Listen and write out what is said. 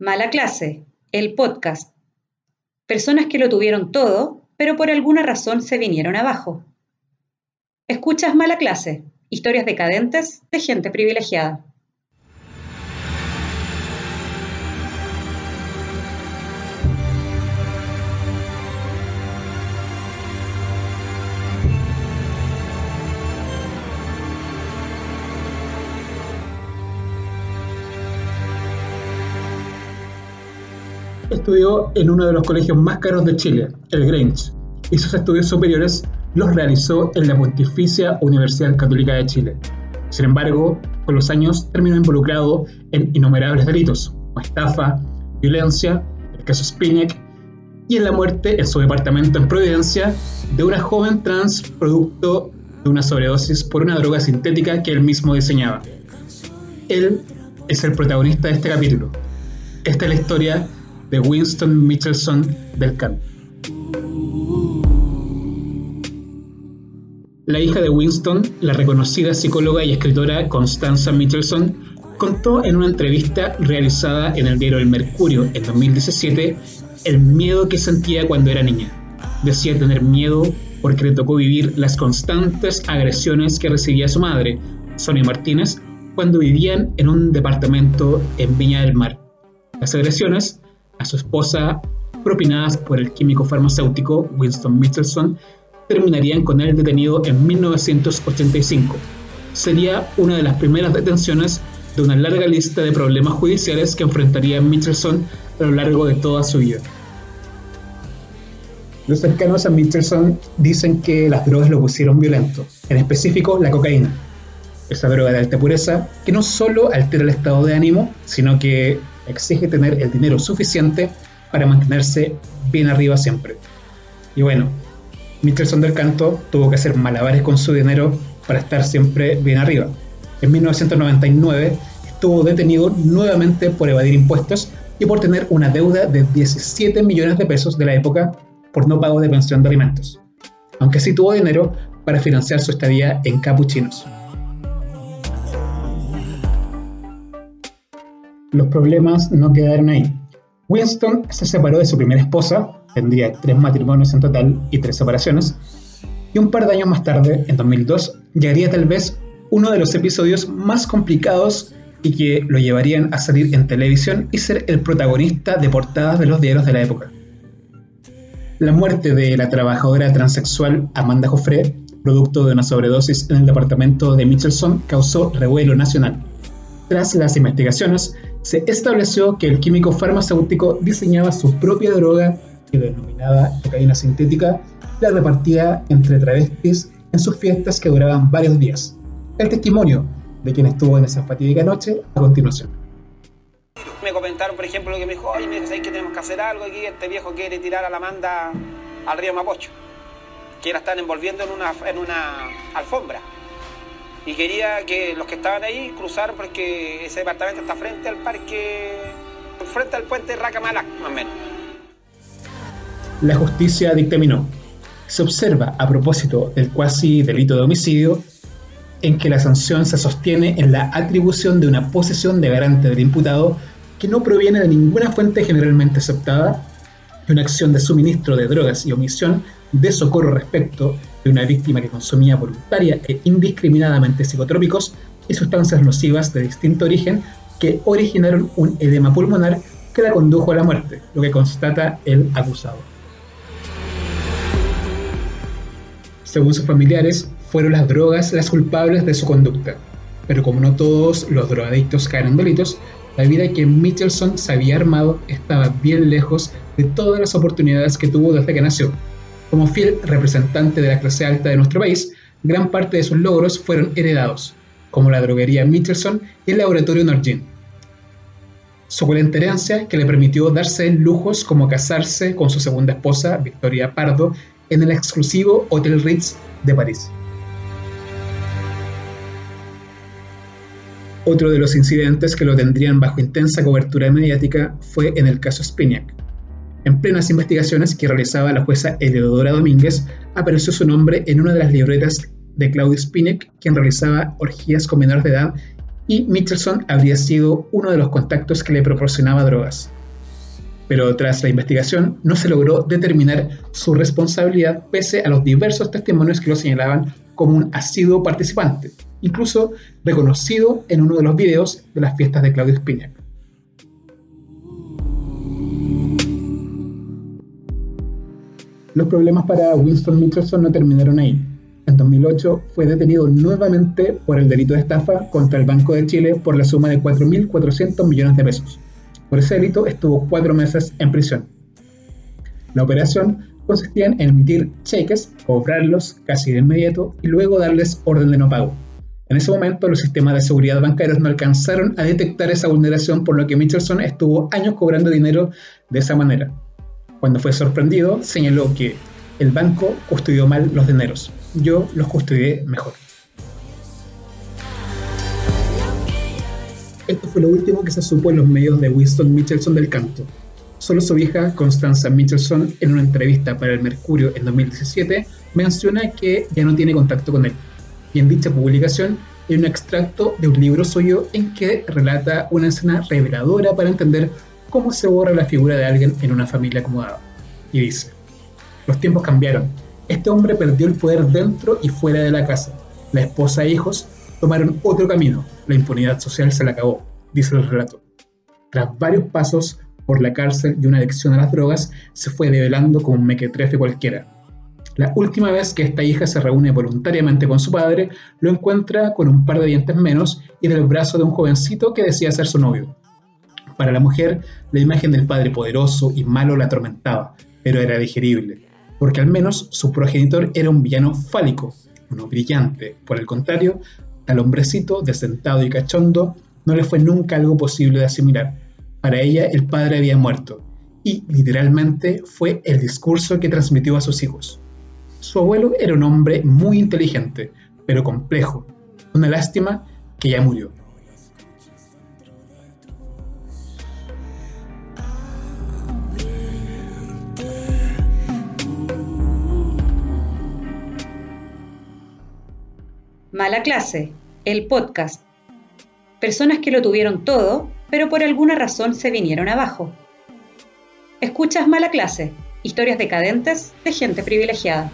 Mala clase, el podcast. Personas que lo tuvieron todo, pero por alguna razón se vinieron abajo. Escuchas Mala clase, historias decadentes de gente privilegiada. Estudió en uno de los colegios más caros de Chile, el Grange, y sus estudios superiores los realizó en la Pontificia Universidad Católica de Chile. Sin embargo, con los años terminó involucrado en innumerables delitos, como estafa, violencia, el caso Spinac y en la muerte en su departamento en Providencia de una joven trans producto de una sobredosis por una droga sintética que él mismo diseñaba. Él es el protagonista de este capítulo. Esta es la historia de Winston Michelson del Can. La hija de Winston, la reconocida psicóloga y escritora Constanza Michelson, contó en una entrevista realizada en el diario El Mercurio en 2017 el miedo que sentía cuando era niña. Decía tener miedo porque le tocó vivir las constantes agresiones que recibía su madre, Sonia Martínez, cuando vivían en un departamento en Viña del Mar. Las agresiones a su esposa, propinadas por el químico farmacéutico Winston Michelson, terminarían con él detenido en 1985. Sería una de las primeras detenciones de una larga lista de problemas judiciales que enfrentaría Michelson a lo largo de toda su vida. Los cercanos a Michelson dicen que las drogas lo pusieron violento, en específico la cocaína. Esa droga de alta pureza que no solo altera el estado de ánimo, sino que exige tener el dinero suficiente para mantenerse bien arriba siempre. Y bueno, Michelson del Canto tuvo que hacer malabares con su dinero para estar siempre bien arriba. En 1999 estuvo detenido nuevamente por evadir impuestos y por tener una deuda de 17 millones de pesos de la época por no pago de pensión de alimentos, aunque sí tuvo dinero para financiar su estadía en Capuchinos. Los problemas no quedaron ahí. Winston se separó de su primera esposa, tendría tres matrimonios en total y tres separaciones, y un par de años más tarde, en 2002, llegaría tal vez uno de los episodios más complicados y que lo llevarían a salir en televisión y ser el protagonista de portadas de los diarios de la época. La muerte de la trabajadora transexual Amanda Joffre, producto de una sobredosis en el departamento de Michelson, causó revuelo nacional. Tras las investigaciones, se estableció que el químico farmacéutico diseñaba su propia droga, que denominada cocaína sintética, la repartía entre travestis en sus fiestas que duraban varios días. El testimonio de quien estuvo en esa fatídica noche a continuación. Me comentaron, por ejemplo, lo que me dijo, oye, me que tenemos que hacer algo aquí, este viejo quiere tirar a la manda al río Mapocho, que la están envolviendo en una, en una alfombra y quería que los que estaban ahí cruzar porque ese departamento está frente al parque, frente al puente Racamalac, más o menos. La justicia dictaminó. Se observa, a propósito del cuasi delito de homicidio, en que la sanción se sostiene en la atribución de una posesión de garante del imputado que no proviene de ninguna fuente generalmente aceptada y una acción de suministro de drogas y omisión de socorro respecto de una víctima que consumía voluntaria e indiscriminadamente psicotrópicos y sustancias nocivas de distinto origen que originaron un edema pulmonar que la condujo a la muerte, lo que constata el acusado. Según sus familiares, fueron las drogas las culpables de su conducta, pero como no todos los drogadictos caen en delitos, la vida que Michelson se había armado estaba bien lejos de todas las oportunidades que tuvo desde que nació, como fiel representante de la clase alta de nuestro país, gran parte de sus logros fueron heredados, como la droguería Michelson y el laboratorio Norgine. Suculenta herencia que le permitió darse lujos como casarse con su segunda esposa, Victoria Pardo, en el exclusivo Hotel Ritz de París. Otro de los incidentes que lo tendrían bajo intensa cobertura mediática fue en el caso Spinac, en plenas investigaciones que realizaba la jueza Eleodora Domínguez, apareció su nombre en una de las libretas de Claudio Spinek, quien realizaba orgías con menores de edad y Michelson habría sido uno de los contactos que le proporcionaba drogas. Pero tras la investigación no se logró determinar su responsabilidad pese a los diversos testimonios que lo señalaban como un asiduo participante, incluso reconocido en uno de los videos de las fiestas de Claudio Spinac. Los problemas para Winston Michelson no terminaron ahí. En 2008 fue detenido nuevamente por el delito de estafa contra el Banco de Chile por la suma de 4.400 millones de pesos. Por ese delito estuvo cuatro meses en prisión. La operación consistía en emitir cheques, cobrarlos casi de inmediato y luego darles orden de no pago. En ese momento los sistemas de seguridad bancarios no alcanzaron a detectar esa vulneración por lo que Michelson estuvo años cobrando dinero de esa manera. Cuando fue sorprendido, señaló que el banco custodió mal los dineros. Yo los custodié mejor. Esto fue lo último que se supo en los medios de Winston Michelson del canto. Solo su hija, Constanza Michelson, en una entrevista para el Mercurio en 2017, menciona que ya no tiene contacto con él. Y en dicha publicación hay un extracto de un libro suyo en que relata una escena reveladora para entender cómo se borra la figura de alguien en una familia acomodada. Y dice, los tiempos cambiaron. Este hombre perdió el poder dentro y fuera de la casa. La esposa e hijos tomaron otro camino. La impunidad social se le acabó, dice el relato. Tras varios pasos por la cárcel y una adicción a las drogas, se fue develando como un mequetrefe cualquiera. La última vez que esta hija se reúne voluntariamente con su padre, lo encuentra con un par de dientes menos y del brazo de un jovencito que decía ser su novio. Para la mujer, la imagen del padre poderoso y malo la atormentaba, pero era digerible, porque al menos su progenitor era un villano fálico, uno brillante. Por el contrario, al hombrecito, desentado y cachondo, no le fue nunca algo posible de asimilar. Para ella, el padre había muerto, y literalmente fue el discurso que transmitió a sus hijos. Su abuelo era un hombre muy inteligente, pero complejo. Una lástima que ya murió. Mala clase, el podcast. Personas que lo tuvieron todo, pero por alguna razón se vinieron abajo. Escuchas Mala clase, historias decadentes de gente privilegiada.